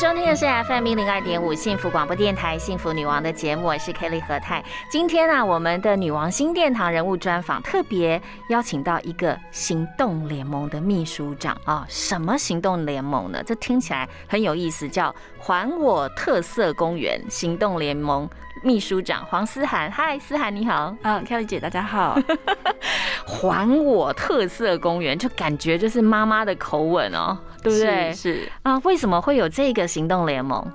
收听的是 FM 一零二点五幸福广播电台《幸福女王》的节目，我是 Kelly 何太。今天呢，我们的女王新殿堂人物专访特别邀请到一个行动联盟的秘书长啊。什么行动联盟呢？这听起来很有意思，叫“还我特色公园行动联盟”秘书长黄思涵。嗨，思涵你好。嗯，Kelly 姐大家好。还我特色公园，就感觉就是妈妈的口吻哦。对不对？是啊，为什么会有这个行动联盟？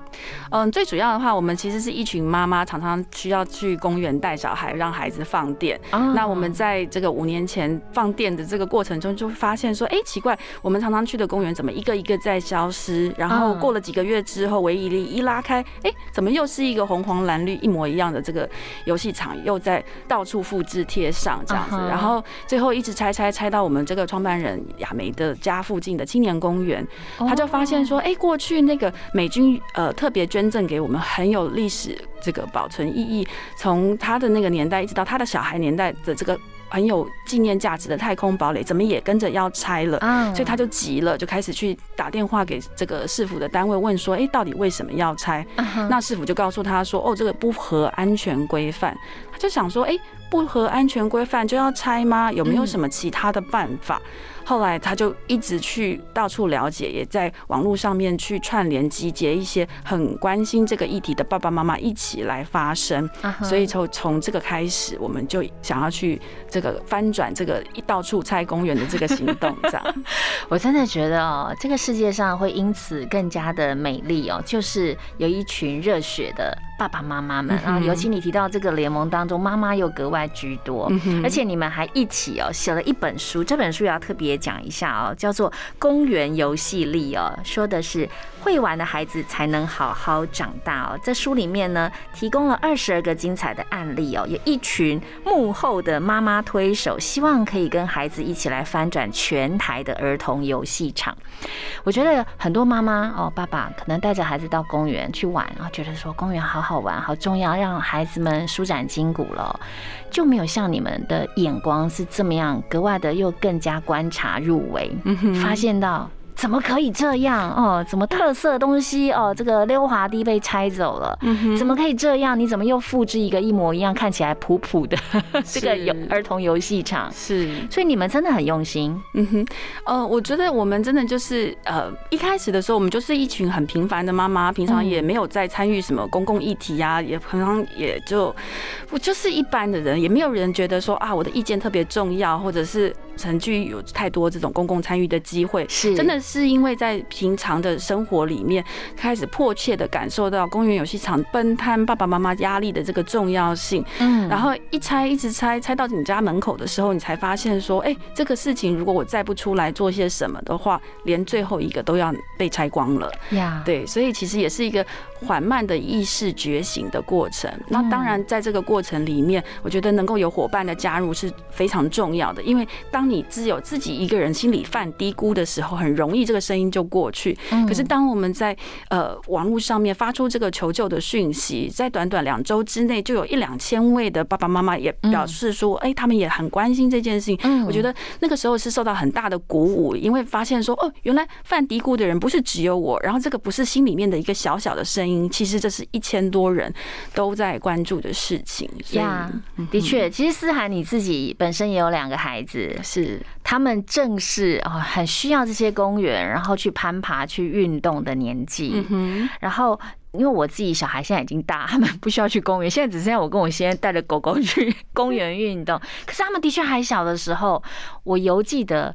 嗯，最主要的话，我们其实是一群妈妈，常常需要去公园带小孩，让孩子放电。那我们在这个五年前放电的这个过程中，就会发现说，哎，奇怪，我们常常去的公园怎么一个一个在消失？然后过了几个月之后，唯一力一拉开，哎，怎么又是一个红黄蓝绿一模一样的这个游戏场，又在到处复制贴上这样子？然后最后一直拆拆拆到我们这个创办人亚梅的家附近的青年公园。他就发现说，哎，过去那个美军呃特别捐赠给我们很有历史这个保存意义，从他的那个年代一直到他的小孩年代的这个很有纪念价值的太空堡垒，怎么也跟着要拆了？所以他就急了，就开始去打电话给这个市府的单位问说，哎，到底为什么要拆？那市府就告诉他说，哦，这个不合安全规范。他就想说，哎，不合安全规范就要拆吗？有没有什么其他的办法？后来他就一直去到处了解，也在网络上面去串联集结一些很关心这个议题的爸爸妈妈一起来发声。所以从从这个开始，我们就想要去这个翻转这个一到处拆公园的这个行动。这样，我真的觉得哦，这个世界上会因此更加的美丽哦，就是有一群热血的爸爸妈妈们啊。尤其你提到这个联盟当中，妈妈又格外居多，而且你们还一起哦写了一本书，这本书也要特别。讲一下哦，叫做《公园游戏力》哦，说的是会玩的孩子才能好好长大哦。在书里面呢，提供了二十二个精彩的案例哦，有一群幕后的妈妈推手，希望可以跟孩子一起来翻转全台的儿童游戏场。我觉得很多妈妈哦，爸爸可能带着孩子到公园去玩，然后觉得说公园好好玩，好重要，让孩子们舒展筋骨了。就没有像你们的眼光是这么样格外的，又更加观察入微，发现到。怎么可以这样哦？怎么特色东西哦？这个溜滑梯被拆走了，怎么可以这样？你怎么又复制一个一模一样、看起来普普的 这个游儿童游戏场？是，所以你们真的很用心。嗯哼，呃，我觉得我们真的就是呃，一开始的时候，我们就是一群很平凡的妈妈，平常也没有在参与什么公共议题啊，也平常也就我就是一般的人，也没有人觉得说啊，我的意见特别重要，或者是曾具有太多这种公共参与的机会，是真的。是因为在平常的生活里面，开始迫切的感受到公园游戏场分摊爸爸妈妈压力的这个重要性。嗯，然后一拆一直拆，拆到你家门口的时候，你才发现说，哎，这个事情如果我再不出来做些什么的话，连最后一个都要被拆光了。呀，对，所以其实也是一个缓慢的意识觉醒的过程。那当然，在这个过程里面，我觉得能够有伙伴的加入是非常重要的，因为当你只有自己一个人心里犯低估的时候，很容易。这个声音就过去。可是当我们在呃网络上面发出这个求救的讯息，在短短两周之内，就有一两千位的爸爸妈妈也表示说，哎，他们也很关心这件事情。我觉得那个时候是受到很大的鼓舞，因为发现说，哦，原来犯嘀咕的人不是只有我，然后这个不是心里面的一个小小的声音，其实这是一千多人都在关注的事情。呀，的确，其实思涵你自己本身也有两个孩子，是他们正是哦很需要这些公园。然后去攀爬、去运动的年纪，然后因为我自己小孩现在已经大，他们不需要去公园，现在只剩下我跟我先生带着狗狗去公园运动。可是他们的确还小的时候，我犹记得。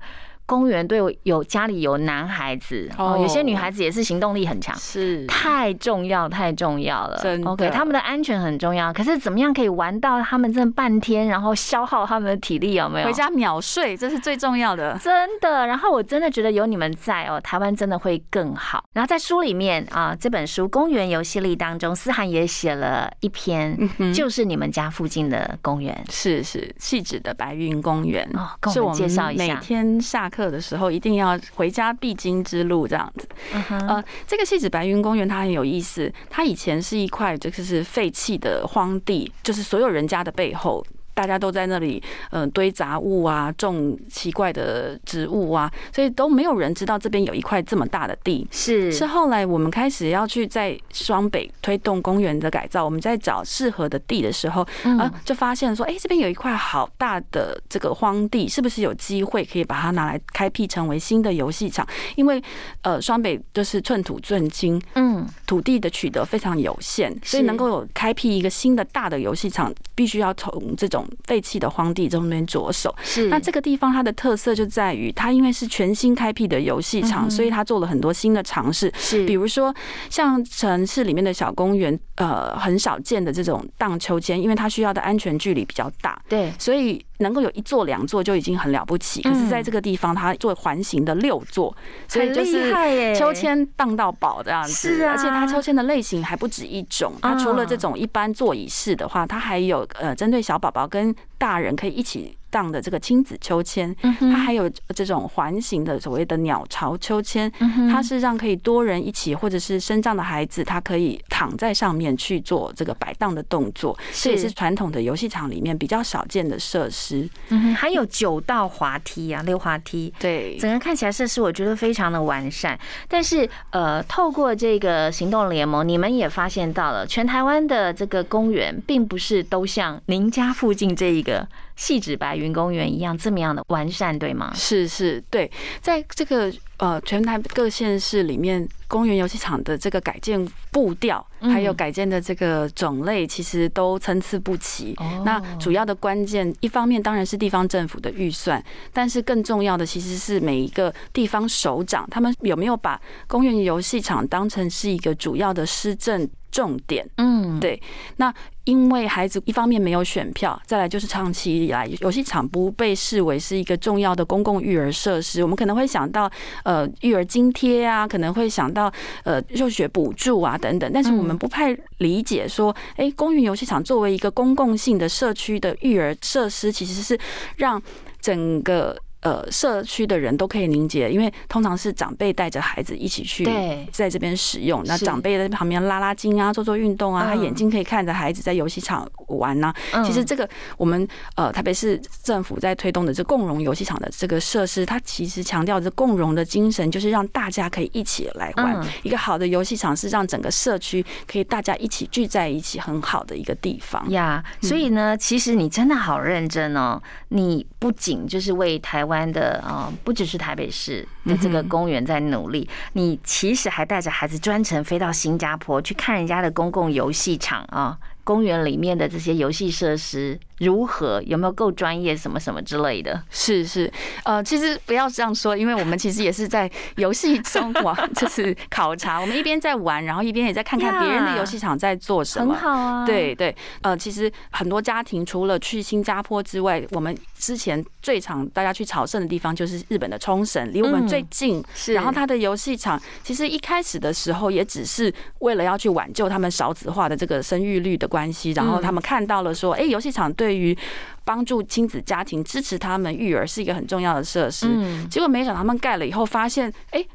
公园对有家里有男孩子哦，有些女孩子也是行动力很强，是太重要太重要了。真 OK，他们的安全很重要。可是怎么样可以玩到他们这半天，然后消耗他们的体力有没有？回家秒睡，这是最重要的。真的。然后我真的觉得有你们在哦，台湾真的会更好。然后在书里面啊，这本书《公园游戏力》当中，思涵也写了一篇，就是你们家附近的公园，是是细致的白云公园哦，跟我们介绍一下。每天下课的时候一定要回家必经之路，这样子。呃，这个戏子白云公园它很有意思，它以前是一块就是废弃的荒地，就是所有人家的背后。大家都在那里，嗯，堆杂物啊，种奇怪的植物啊，所以都没有人知道这边有一块这么大的地。是是后来我们开始要去在双北推动公园的改造，我们在找适合的地的时候，啊，就发现说，哎，这边有一块好大的这个荒地，是不是有机会可以把它拿来开辟成为新的游戏场？因为呃，双北就是寸土寸金，嗯，土地的取得非常有限，所以能够有开辟一个新的大的游戏场，必须要从这种。废弃的荒地中间着手，是。那这个地方它的特色就在于，它因为是全新开辟的游戏场，所以它做了很多新的尝试。是，比如说像城市里面的小公园，呃，很少见的这种荡秋千，因为它需要的安全距离比较大，对，所以能够有一座两座就已经很了不起。可是在这个地方，它做环形的六座，所以就是秋千荡到宝这样子。是啊，而且它秋千的类型还不止一种，它除了这种一般座椅式的话，它还有呃，针对小宝宝跟大人可以一起。荡的这个亲子秋千，它还有这种环形的所谓的鸟巢秋千，它是让可以多人一起，或者是身障的孩子，他可以躺在上面去做这个摆荡的动作，这也是传统的游戏场里面比较少见的设施。嗯，还有九道滑梯啊，溜滑梯，对，整个看起来设施我觉得非常的完善。但是呃，透过这个行动联盟，你们也发现到了，全台湾的这个公园并不是都像您家附近这一个。细致白云公园一样这么样的完善，对吗？是是，对，在这个呃全台各县市里面，公园游戏场的这个改建步调，还有改建的这个种类，其实都参差不齐。那主要的关键，一方面当然是地方政府的预算，但是更重要的其实是每一个地方首长，他们有没有把公园游戏场当成是一个主要的施政。重点，嗯，对。那因为孩子一方面没有选票，再来就是长期以来游戏场不被视为是一个重要的公共育儿设施。我们可能会想到呃育儿津贴啊，可能会想到呃入学补助啊等等，但是我们不太理解说，哎，公园游戏场作为一个公共性的社区的育儿设施，其实是让整个。呃，社区的人都可以凝结，因为通常是长辈带着孩子一起去，在这边使用。那长辈在旁边拉拉筋啊，做做运动啊，他眼睛可以看着孩子在游戏场玩呐。其实这个我们呃，特别是政府在推动的这共融游戏场的这个设施，它其实强调这共融的精神，就是让大家可以一起来玩。一个好的游戏场是让整个社区可以大家一起聚在一起很好的一个地方呀。所以呢，其实你真的好认真哦，你不仅就是为台湾。湾的啊，不只是台北市的这个公园在努力，你其实还带着孩子专程飞到新加坡去看人家的公共游戏场啊。公园里面的这些游戏设施如何？有没有够专业？什么什么之类的？是是，呃，其实不要这样说，因为我们其实也是在游戏中 玩，就是考察。我们一边在玩，然后一边也在看看别人的游戏场在做什么。很好啊。对对，呃，其实很多家庭除了去新加坡之外，我们之前最常大家去朝圣的地方就是日本的冲绳，离我们最近。是。然后它的游戏场其实一开始的时候也只是为了要去挽救他们少子化的这个生育率的关。关系，然后他们看到了说，哎，游戏场对于帮助亲子家庭、支持他们育儿是一个很重要的设施。结果没想到他们盖了以后，发现，哎，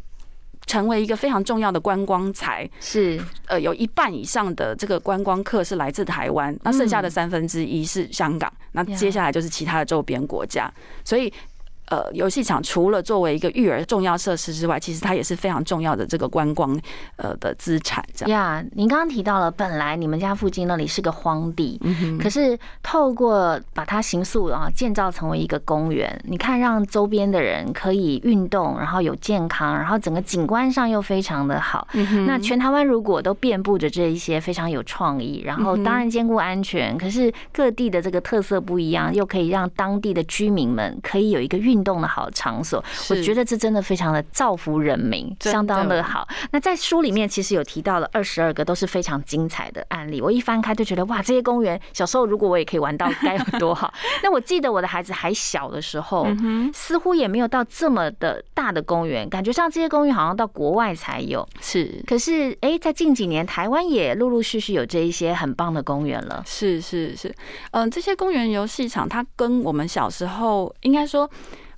成为一个非常重要的观光财。是，呃，有一半以上的这个观光客是来自台湾，那剩下的三分之一是香港，那接下来就是其他的周边国家，所以。呃，游戏场除了作为一个育儿重要设施之外，其实它也是非常重要的这个观光呃的资产。这样呀，您刚刚提到了，本来你们家附近那里是个荒地，可是透过把它形塑啊，建造成为一个公园，你看让周边的人可以运动，然后有健康，然后整个景观上又非常的好。那全台湾如果都遍布着这一些非常有创意，然后当然兼顾安全，可是各地的这个特色不一样，又可以让当地的居民们可以有一个运。运动的好场所。我觉得这真的非常的造福人民，相当的好。那在书里面其实有提到了二十二个都是非常精彩的案例。我一翻开就觉得哇，这些公园小时候如果我也可以玩到，该有多好。那我记得我的孩子还小的时候，似乎也没有到这么的大的公园，感觉上这些公园好像到国外才有。是，可是哎，在近几年台湾也陆陆续续有这一些很棒的公园了。是是是，嗯，这些公园游戏场它跟我们小时候应该说。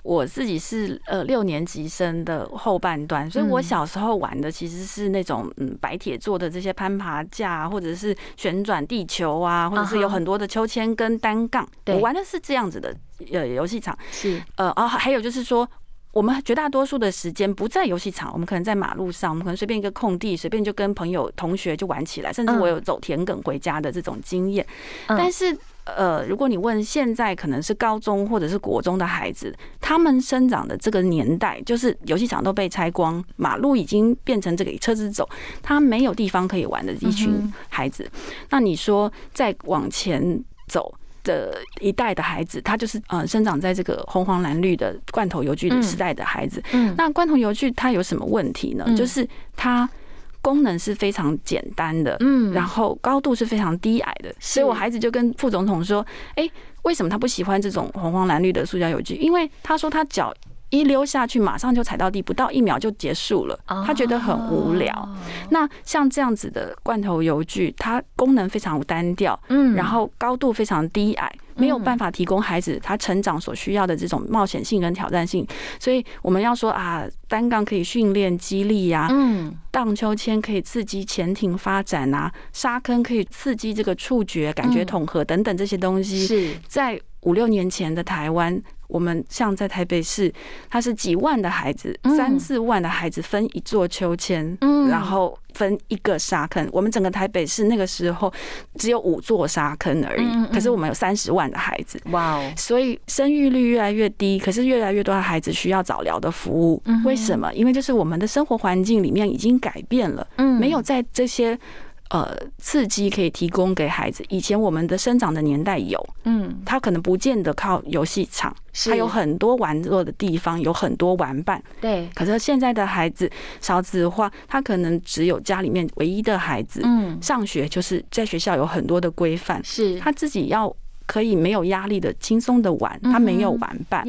我自己是呃六年级生的后半段，所以我小时候玩的其实是那种嗯白铁做的这些攀爬架，或者是旋转地球啊，或者是有很多的秋千跟单杠。我玩的是这样子的呃游戏场。是呃哦，还有就是说，我们绝大多数的时间不在游戏场，我们可能在马路上，我们可能随便一个空地，随便就跟朋友同学就玩起来，甚至我有走田埂回家的这种经验。但是。呃，如果你问现在可能是高中或者是国中的孩子，他们生长的这个年代，就是游戏场都被拆光，马路已经变成这个车子走，他没有地方可以玩的一群孩子。那你说再往前走的一代的孩子，他就是呃生长在这个红黄蓝绿的罐头游具的时代的孩子。嗯，那罐头游具它有什么问题呢？就是它。功能是非常简单的，嗯，然后高度是非常低矮的，所以我孩子就跟副总统说：“哎，为什么他不喜欢这种红黄蓝绿的塑胶有机？因为他说他脚一溜下去，马上就踩到地，不到一秒就结束了，他觉得很无聊。那像这样子的罐头油具，它功能非常单调，嗯，然后高度非常低矮。”没有办法提供孩子他成长所需要的这种冒险性跟挑战性，所以我们要说啊，单杠可以训练肌力呀，嗯，荡秋千可以刺激潜艇发展啊，沙坑可以刺激这个触觉感觉统合等等这些东西，是在五六年前的台湾。我们像在台北市，它是几万的孩子，三四万的孩子分一座秋千，然后分一个沙坑。我们整个台北市那个时候只有五座沙坑而已，可是我们有三十万的孩子，哇哦！所以生育率越来越低，可是越来越多的孩子需要早疗的服务。为什么？因为就是我们的生活环境里面已经改变了，没有在这些。呃，刺激可以提供给孩子。以前我们的生长的年代有，嗯，他可能不见得靠游戏场，他有很多玩乐的地方，有很多玩伴。对。可是现在的孩子少子化，他可能只有家里面唯一的孩子，嗯，上学就是在学校有很多的规范，是他自己要。可以没有压力的轻松的玩，他没有玩伴。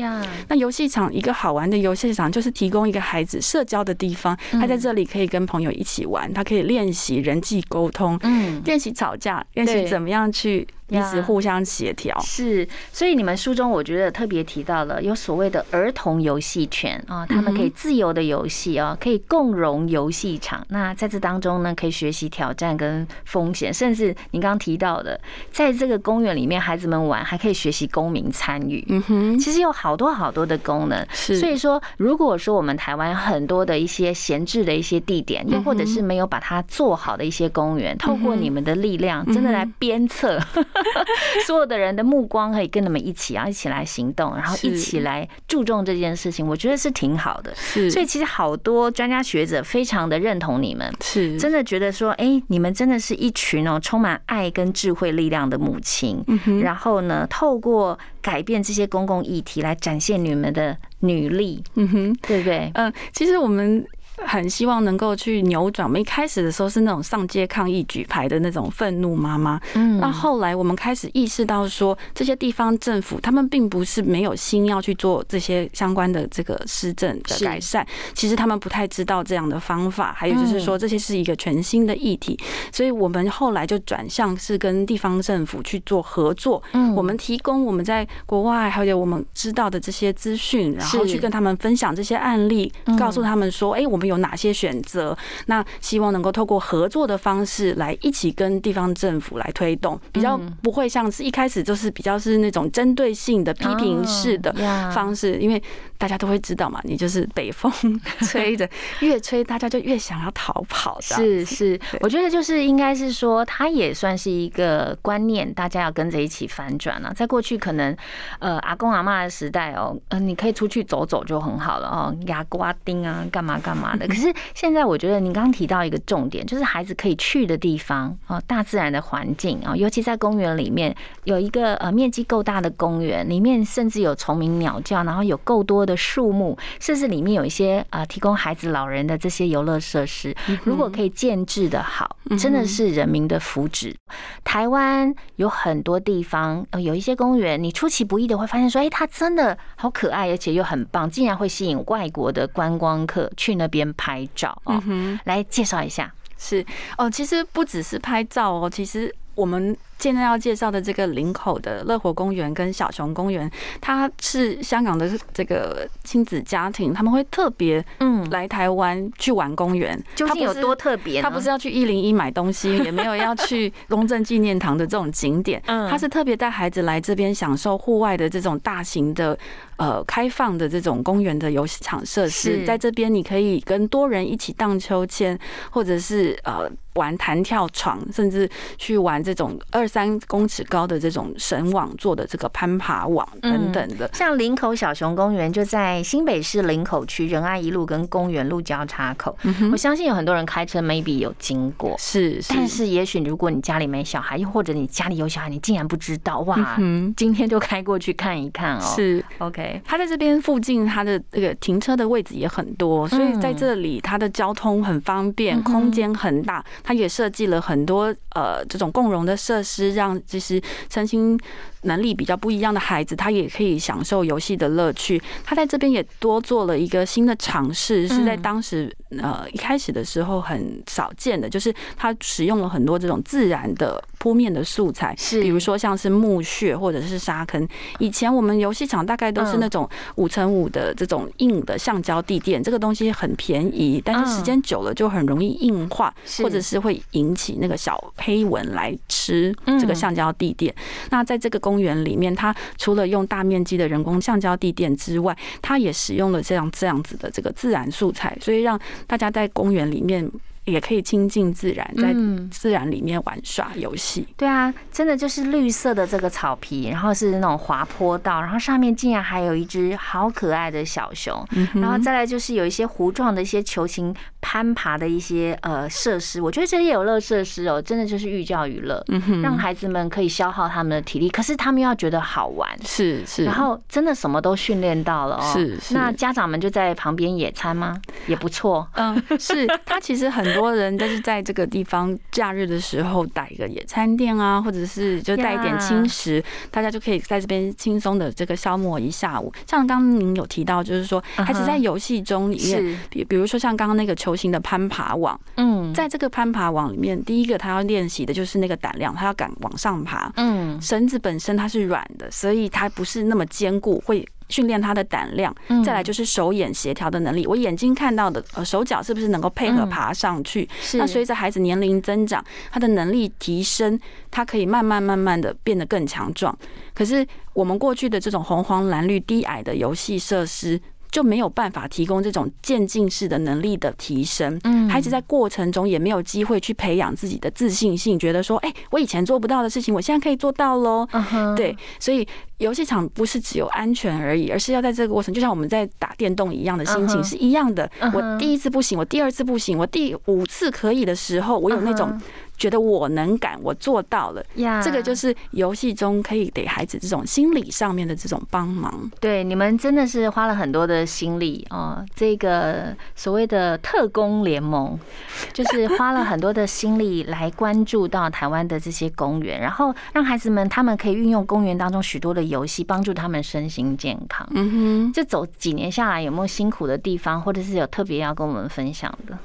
那游戏场一个好玩的游戏场，就是提供一个孩子社交的地方。他在这里可以跟朋友一起玩，他可以练习人际沟通，嗯，练习吵架，练习怎么样去。彼此互相协调是，所以你们书中我觉得特别提到了有所谓的儿童游戏权啊，他们可以自由的游戏啊，可以共融游戏场。那在这当中呢，可以学习挑战跟风险，甚至你刚刚提到的，在这个公园里面，孩子们玩还可以学习公民参与。嗯哼，其实有好多好多的功能。是，所以说，如果说我们台湾很多的一些闲置的一些地点，又或者是没有把它做好的一些公园，透过你们的力量，真的来鞭策。所有的人的目光可以跟你们一起啊，一起来行动，然后一起来注重这件事情，我觉得是挺好的。是，所以其实好多专家学者非常的认同你们，是真的觉得说，哎，你们真的是一群哦，充满爱跟智慧力量的母亲。然后呢，透过改变这些公共议题来展现你们的女力，嗯哼，对不对？嗯，其实我们。很希望能够去扭转。我们一开始的时候是那种上街抗议、举牌的那种愤怒妈妈。嗯，那后来我们开始意识到说，这些地方政府他们并不是没有心要去做这些相关的这个施政的改善，其实他们不太知道这样的方法。还有就是说，这些是一个全新的议题，所以我们后来就转向是跟地方政府去做合作。嗯，我们提供我们在国外还有我们知道的这些资讯，然后去跟他们分享这些案例，告诉他们说，哎，我们。有哪些选择？那希望能够透过合作的方式来一起跟地方政府来推动，比较不会像是一开始就是比较是那种针对性的批评式的方式，因为大家都会知道嘛，你就是北风 吹着，越吹大家就越想要逃跑。是是，我觉得就是应该是说，它也算是一个观念，大家要跟着一起反转了。在过去可能，呃，阿公阿妈的时代哦，嗯，你可以出去走走就很好了哦，牙瓜丁啊，干嘛干嘛的。可是现在我觉得，你刚刚提到一个重点，就是孩子可以去的地方哦，大自然的环境啊，尤其在公园里面有一个呃面积够大的公园，里面甚至有虫鸣鸟叫，然后有够多。的树木，甚至里面有一些呃，提供孩子、老人的这些游乐设施，如果可以建制的好，真的是人民的福祉。台湾有很多地方，呃，有一些公园，你出其不意的会发现说，哎，它真的好可爱，而且又很棒，竟然会吸引外国的观光客去那边拍照哦。来介绍一下，是哦，其实不只是拍照哦，其实我们。现在要介绍的这个林口的乐活公园跟小熊公园，它是香港的这个亲子家庭，他们会特别嗯来台湾去玩公园。究竟有多特别？他不是要去一零一买东西，也没有要去 公正纪念堂的这种景点，他是特别带孩子来这边享受户外的这种大型的呃开放的这种公园的游戏场设施。在这边你可以跟多人一起荡秋千，或者是呃玩弹跳床，甚至去玩这种二。三公尺高的这种绳网做的这个攀爬网等等的，像林口小熊公园就在新北市林口区仁爱一路跟公园路交叉口。我相信有很多人开车 maybe 有经过，是，但是也许如果你家里没小孩，又或者你家里有小孩，你竟然不知道哇！今天就开过去看一看哦。是，OK。它在这边附近，它的这个停车的位置也很多，所以在这里它的交通很方便，空间很大。它也设计了很多呃这种共融的设施。是让就是身心能力比较不一样的孩子，他也可以享受游戏的乐趣。他在这边也多做了一个新的尝试，是在当时呃一开始的时候很少见的，就是他使用了很多这种自然的铺面的素材，是比如说像是墓穴或者是沙坑。以前我们游戏场大概都是那种五乘五的这种硬的橡胶地垫，这个东西很便宜，但是时间久了就很容易硬化，或者是会引起那个小黑蚊来吃。这个橡胶地垫，那在这个公园里面，它除了用大面积的人工橡胶地垫之外，它也使用了这样这样子的这个自然素材，所以让大家在公园里面。也可以亲近自然，在自然里面玩耍游戏。对啊，真的就是绿色的这个草皮，然后是那种滑坡道，然后上面竟然还有一只好可爱的小熊。然后再来就是有一些糊状的一些球形攀爬的一些呃设施，我觉得这些游乐设施哦，真的就是寓教于乐，让孩子们可以消耗他们的体力，可是他们要觉得好玩。是是，然后真的什么都训练到了哦。是是，那家长们就在旁边野餐吗？也不错。嗯，是他其实很多。多人都是在这个地方假日的时候打一个野餐垫啊，或者是就带一点轻食，大家就可以在这边轻松的这个消磨一下午。像刚刚您有提到，就是说孩子在游戏中里面，比比如说像刚刚那个球形的攀爬网，嗯，在这个攀爬网里面，第一个他要练习的就是那个胆量，他要敢往上爬。嗯，绳子本身它是软的，所以它不是那么坚固，会。训练他的胆量，再来就是手眼协调的能力。我眼睛看到的，呃，手脚是不是能够配合爬上去？那随着孩子年龄增长，他的能力提升，他可以慢慢慢慢的变得更强壮。可是我们过去的这种红黄蓝绿低矮的游戏设施。就没有办法提供这种渐进式的能力的提升，嗯，孩子在过程中也没有机会去培养自己的自信心，觉得说，哎，我以前做不到的事情，我现在可以做到喽。对，所以游戏场不是只有安全而已，而是要在这个过程，就像我们在打电动一样的心情是一样的。我第一次不行，我第二次不行，我第五次可以的时候，我有那种。觉得我能感，我做到了，这个就是游戏中可以给孩子这种心理上面的这种帮忙。对，你们真的是花了很多的心力哦。这个所谓的特工联盟，就是花了很多的心力来关注到台湾的这些公园，然后让孩子们他们可以运用公园当中许多的游戏，帮助他们身心健康。嗯哼，这走几年下来，有没有辛苦的地方，或者是有特别要跟我们分享的？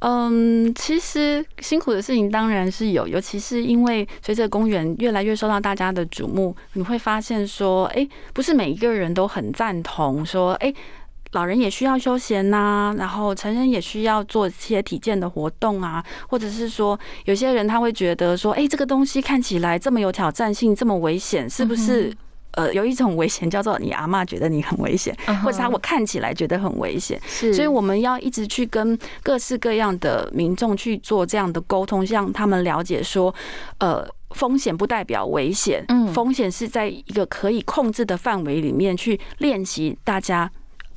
嗯，其实辛苦的事情当然是有，尤其是因为随着公园越来越受到大家的瞩目，你会发现说，哎，不是每一个人都很赞同说，哎，老人也需要休闲呐，然后成人也需要做一些体健的活动啊，或者是说，有些人他会觉得说，哎，这个东西看起来这么有挑战性，这么危险，是不是？呃，有一种危险叫做你阿妈觉得你很危险，或者他我看起来觉得很危险，是，所以我们要一直去跟各式各样的民众去做这样的沟通，让他们了解说，呃，风险不代表危险，嗯，风险是在一个可以控制的范围里面去练习，大家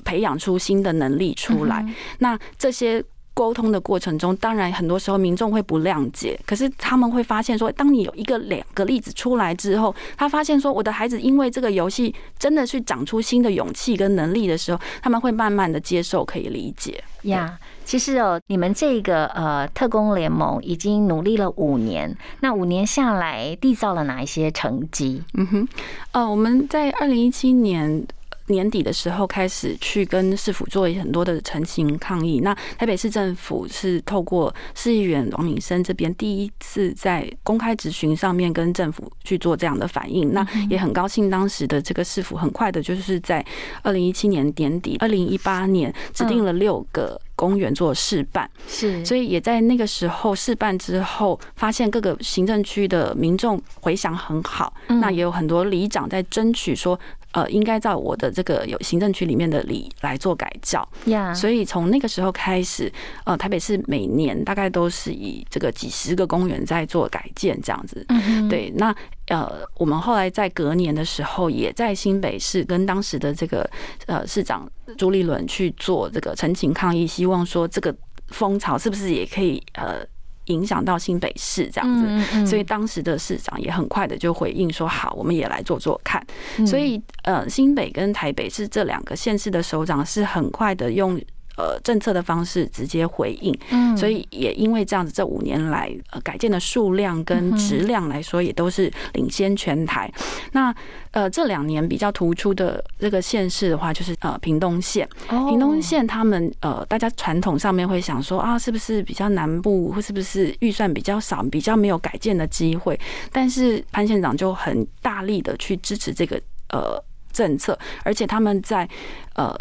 培养出新的能力出来，那这些。沟通的过程中，当然很多时候民众会不谅解，可是他们会发现说，当你有一个两个例子出来之后，他发现说，我的孩子因为这个游戏真的去长出新的勇气跟能力的时候，他们会慢慢的接受，可以理解。呀，其实哦，你们这个呃特工联盟已经努力了五年，那五年下来缔造了哪一些成绩？嗯哼，呃，我们在二零一七年。年底的时候开始去跟市府做很多的澄清抗议。那台北市政府是透过市议员王敏生这边第一次在公开质询上面跟政府去做这样的反应。那也很高兴，当时的这个市府很快的就是在二零一七年年底，二零一八年指定了六个。公园做示范，是，所以也在那个时候示范之后，发现各个行政区的民众回响很好，那也有很多里长在争取说，呃，应该在我的这个有行政区里面的里来做改造，呀，所以从那个时候开始，呃，台北市每年大概都是以这个几十个公园在做改建这样子，对，那。呃，我们后来在隔年的时候，也在新北市跟当时的这个呃市长朱立伦去做这个陈情抗议，希望说这个风潮是不是也可以呃影响到新北市这样子。所以当时的市长也很快的就回应说：“好，我们也来做做看。”所以呃，新北跟台北是这两个县市的首长是很快的用。呃，政策的方式直接回应，嗯，所以也因为这样子，这五年来呃改建的数量跟质量来说，也都是领先全台。那呃这两年比较突出的这个县市的话，就是呃屏东县。屏东县他们呃大家传统上面会想说啊，是不是比较南部，或是不是预算比较少，比较没有改建的机会？但是潘县长就很大力的去支持这个呃政策，而且他们在呃。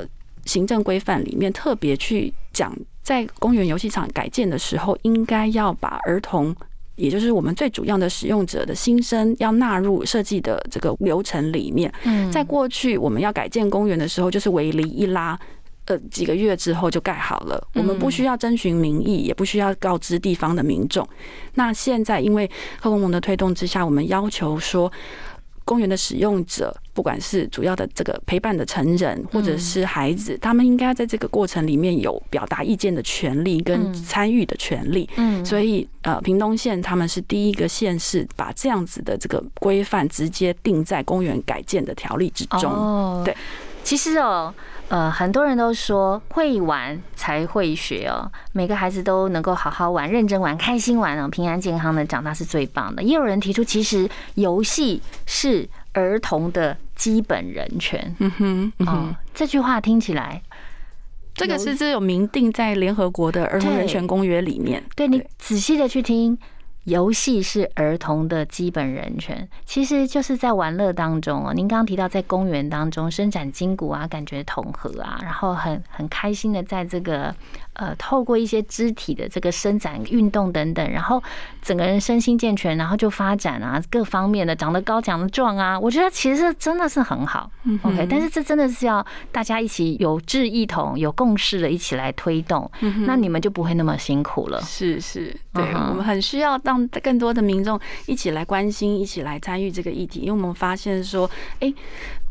行政规范里面特别去讲，在公园游戏场改建的时候，应该要把儿童，也就是我们最主要的使用者的心声，要纳入设计的这个流程里面。嗯，在过去我们要改建公园的时候，就是围篱一拉，呃，几个月之后就盖好了，我们不需要征询民意，也不需要告知地方的民众。那现在因为贺公盟的推动之下，我们要求说。公园的使用者，不管是主要的这个陪伴的成人，或者是孩子，他们应该在这个过程里面有表达意见的权利跟参与的权利。嗯，所以呃，屏东县他们是第一个县市把这样子的这个规范直接定在公园改建的条例之中。哦，对，其实哦。呃，很多人都说会玩才会学哦，每个孩子都能够好好玩、认真玩、开心玩哦，平安健康的长大是最棒的。也有人提出，其实游戏是儿童的基本人权。嗯哼，哦，这句话听起来，这个是这有明定在联合国的儿童人权公约里面。对你仔细的去听。游戏是儿童的基本人权，其实就是在玩乐当中哦。您刚刚提到在公园当中伸展筋骨啊，感觉统合啊，然后很很开心的在这个呃透过一些肢体的这个伸展运动等等，然后整个人身心健全，然后就发展啊各方面的长得高长得壮啊，我觉得其实真的是很好。OK，但是这真的是要大家一起有志一同、有共识的一起来推动，那你们就不会那么辛苦了。是是，对我们很需要让更多的民众一起来关心，一起来参与这个议题，因为我们发现说，哎，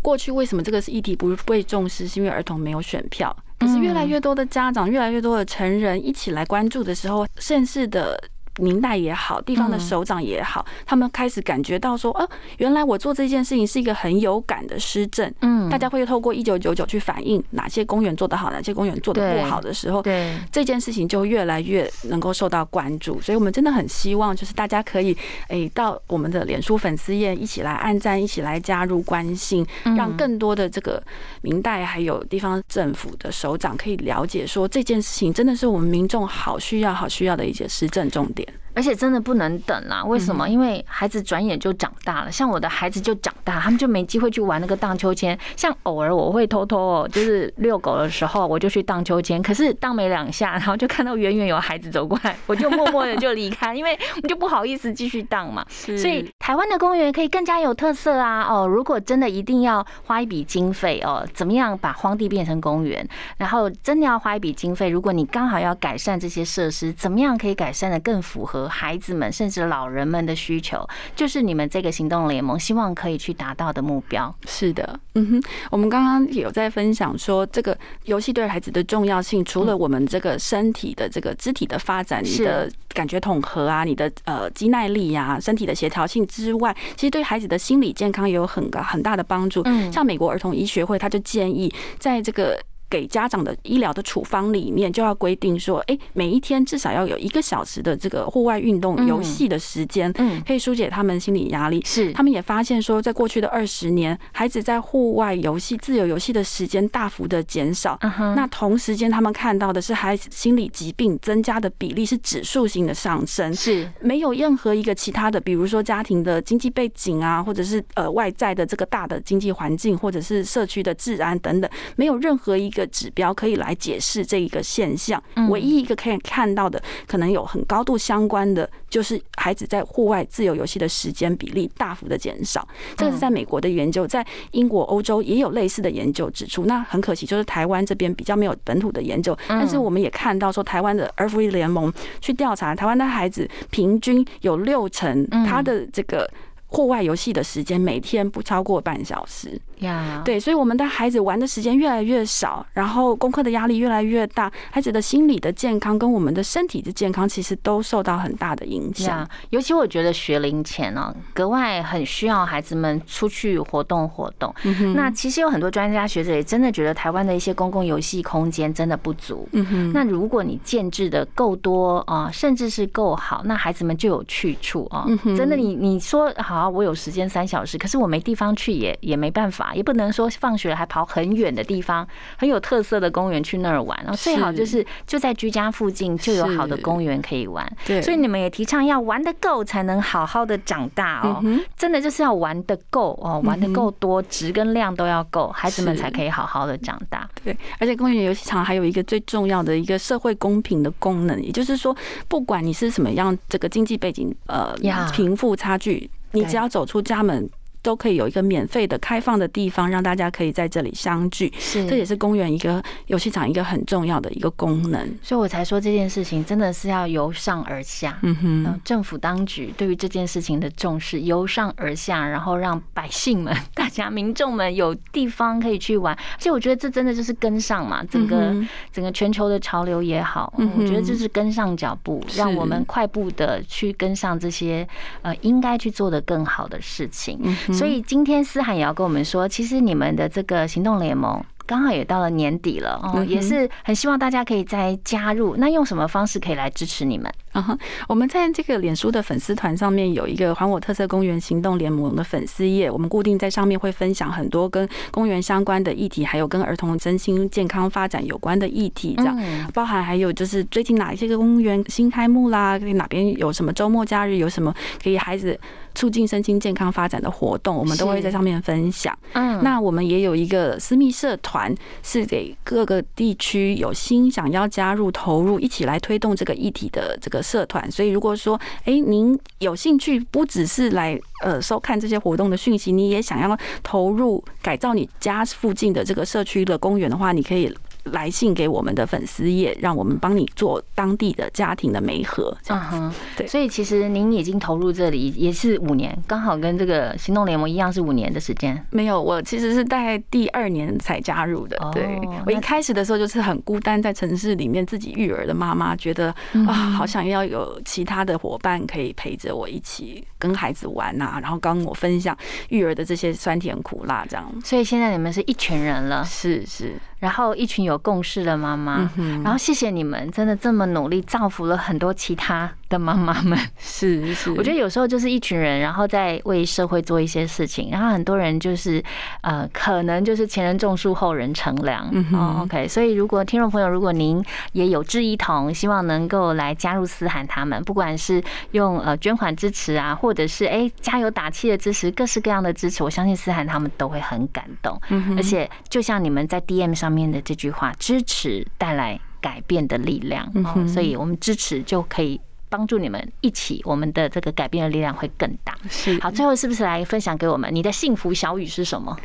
过去为什么这个是议题不被重视，是因为儿童没有选票。可是越来越多的家长，越来越多的成人一起来关注的时候，县市的。明代也好，地方的首长也好，他们开始感觉到说，哦，原来我做这件事情是一个很有感的施政。嗯，大家会透过一九九九去反映哪些公园做得好，哪些公园做得不好的时候，对这件事情就越来越能够受到关注。所以，我们真的很希望，就是大家可以诶到我们的脸书粉丝页一起来按赞，一起来加入关心，让更多的这个明代还有地方政府的首长可以了解，说这件事情真的是我们民众好需要、好需要的一些施政重点。点。而且真的不能等啦，为什么？因为孩子转眼就长大了，像我的孩子就长大，他们就没机会去玩那个荡秋千。像偶尔我会偷偷哦，就是遛狗的时候，我就去荡秋千，可是荡没两下，然后就看到远远有孩子走过来，我就默默的就离开，因为我就不好意思继续荡嘛。所以台湾的公园可以更加有特色啊！哦，如果真的一定要花一笔经费哦，怎么样把荒地变成公园？然后真的要花一笔经费，如果你刚好要改善这些设施，怎么样可以改善的更符合？孩子们甚至老人们的需求，就是你们这个行动联盟希望可以去达到的目标。是的，嗯哼，我们刚刚有在分享说，这个游戏对孩子的重要性，除了我们这个身体的这个肢体的发展，你的感觉统合啊，你的呃肌耐力呀，身体的协调性之外，其实对孩子的心理健康也有很高很大的帮助。嗯，像美国儿童医学会，他就建议在这个。给家长的医疗的处方里面就要规定说，哎，每一天至少要有一个小时的这个户外运动游戏的时间，嗯，可以疏解他们心理压力。是，他们也发现说，在过去的二十年，孩子在户外游戏、自由游戏的时间大幅的减少。那同时间，他们看到的是孩子心理疾病增加的比例是指数性的上升。是，没有任何一个其他的，比如说家庭的经济背景啊，或者是呃外在的这个大的经济环境，或者是社区的治安等等，没有任何一个。指标可以来解释这一个现象，唯一一个可以看到的，可能有很高度相关的，就是孩子在户外自由游戏的时间比例大幅的减少。这个是在美国的研究，在英国、欧洲也有类似的研究指出。那很可惜，就是台湾这边比较没有本土的研究，但是我们也看到说，台湾的儿福联盟去调查台湾的孩子，平均有六成他的这个。户外游戏的时间每天不超过半小时呀，对，所以我们的孩子玩的时间越来越少，然后功课的压力越来越大，孩子的心理的健康跟我们的身体的健康其实都受到很大的影响。尤其我觉得学龄前呢，格外很需要孩子们出去活动活动。那其实有很多专家学者也真的觉得台湾的一些公共游戏空间真的不足。嗯哼，那如果你建制的够多啊，甚至是够好，那孩子们就有去处啊。真的，你你说好。啊，我有时间三小时，可是我没地方去，也也没办法，也不能说放学还跑很远的地方，很有特色的公园去那儿玩。然后最好就是就在居家附近就有好的公园可以玩。对，所以你们也提倡要玩的够，才能好好的长大哦。真的就是要玩的够哦，玩的够多，值跟量都要够，孩子们才可以好好的长大。对，而且公园游戏场还有一个最重要的一个社会公平的功能，也就是说，不管你是什么样这个经济背景，呃，贫富差距。你只要走出家门。都可以有一个免费的开放的地方，让大家可以在这里相聚。是，这也是公园一个游戏场一个很重要的一个功能。所以我才说这件事情真的是要由上而下。嗯哼，政府当局对于这件事情的重视，由上而下，然后让百姓们、大家民众们有地方可以去玩。而且我觉得这真的就是跟上嘛，整个整个全球的潮流也好，嗯我觉得就是跟上脚步，让我们快步的去跟上这些呃应该去做的更好的事情。所以今天思涵也要跟我们说，其实你们的这个行动联盟刚好也到了年底了哦，也是很希望大家可以再加入。那用什么方式可以来支持你们？啊哈，我们在这个脸书的粉丝团上面有一个“还我特色公园行动联盟”的粉丝页，我们固定在上面会分享很多跟公园相关的议题，还有跟儿童身心健康发展有关的议题，这样包含还有就是最近哪一些个公园新开幕啦，哪边有什么周末假日有什么可以孩子促进身心健康发展的活动，我们都会在上面分享。嗯，那我们也有一个私密社团，是给各个地区有心想要加入投入，一起来推动这个议题的这个。社团，所以如果说，哎，您有兴趣，不只是来呃收看这些活动的讯息，你也想要投入改造你家附近的这个社区的公园的话，你可以。来信给我们的粉丝页，让我们帮你做当地的家庭的媒合。嗯哼，对。所以其实您已经投入这里也是五年，刚好跟这个行动联盟一样是五年的时间。没有，我其实是大概第二年才加入的。对，我一开始的时候就是很孤单，在城市里面自己育儿的妈妈，觉得啊，好想要有其他的伙伴可以陪着我一起跟孩子玩呐，然后跟我分享育儿的这些酸甜苦辣这样。所以现在你们是一群人了，是是，然后一群有。有共识的妈妈。然后谢谢你们，真的这么努力，造福了很多其他的妈妈们。是是，我觉得有时候就是一群人，然后在为社会做一些事情，然后很多人就是呃，可能就是前人种树，后人乘凉。哦，OK。所以如果听众朋友，如果您也有志一同，希望能够来加入思涵他们，不管是用呃捐款支持啊，或者是哎加油打气的支持，各式各样的支持，我相信思涵他们都会很感动。而且就像你们在 DM 上面的这句话，支持带来改变的力量。嗯，所以我们支持就可以帮助你们一起，我们的这个改变的力量会更大。是好，最后是不是来分享给我们你的幸福小语是什么？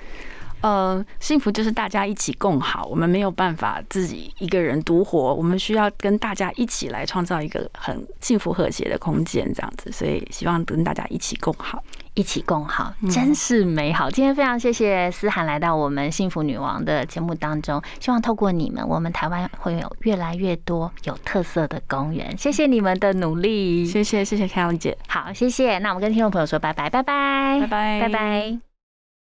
呃，幸福就是大家一起共好，我们没有办法自己一个人独活，我们需要跟大家一起来创造一个很幸福和谐的空间，这样子。所以希望跟大家一起共好，一起共好，真是美好。今天非常谢谢思涵来到我们幸福女王的节目当中，希望透过你们，我们台湾会有越来越多有特色的公园。谢谢你们的努力，谢谢谢谢凯文姐，好，谢谢。那我们跟听众朋友说拜拜，拜拜，拜拜，拜拜。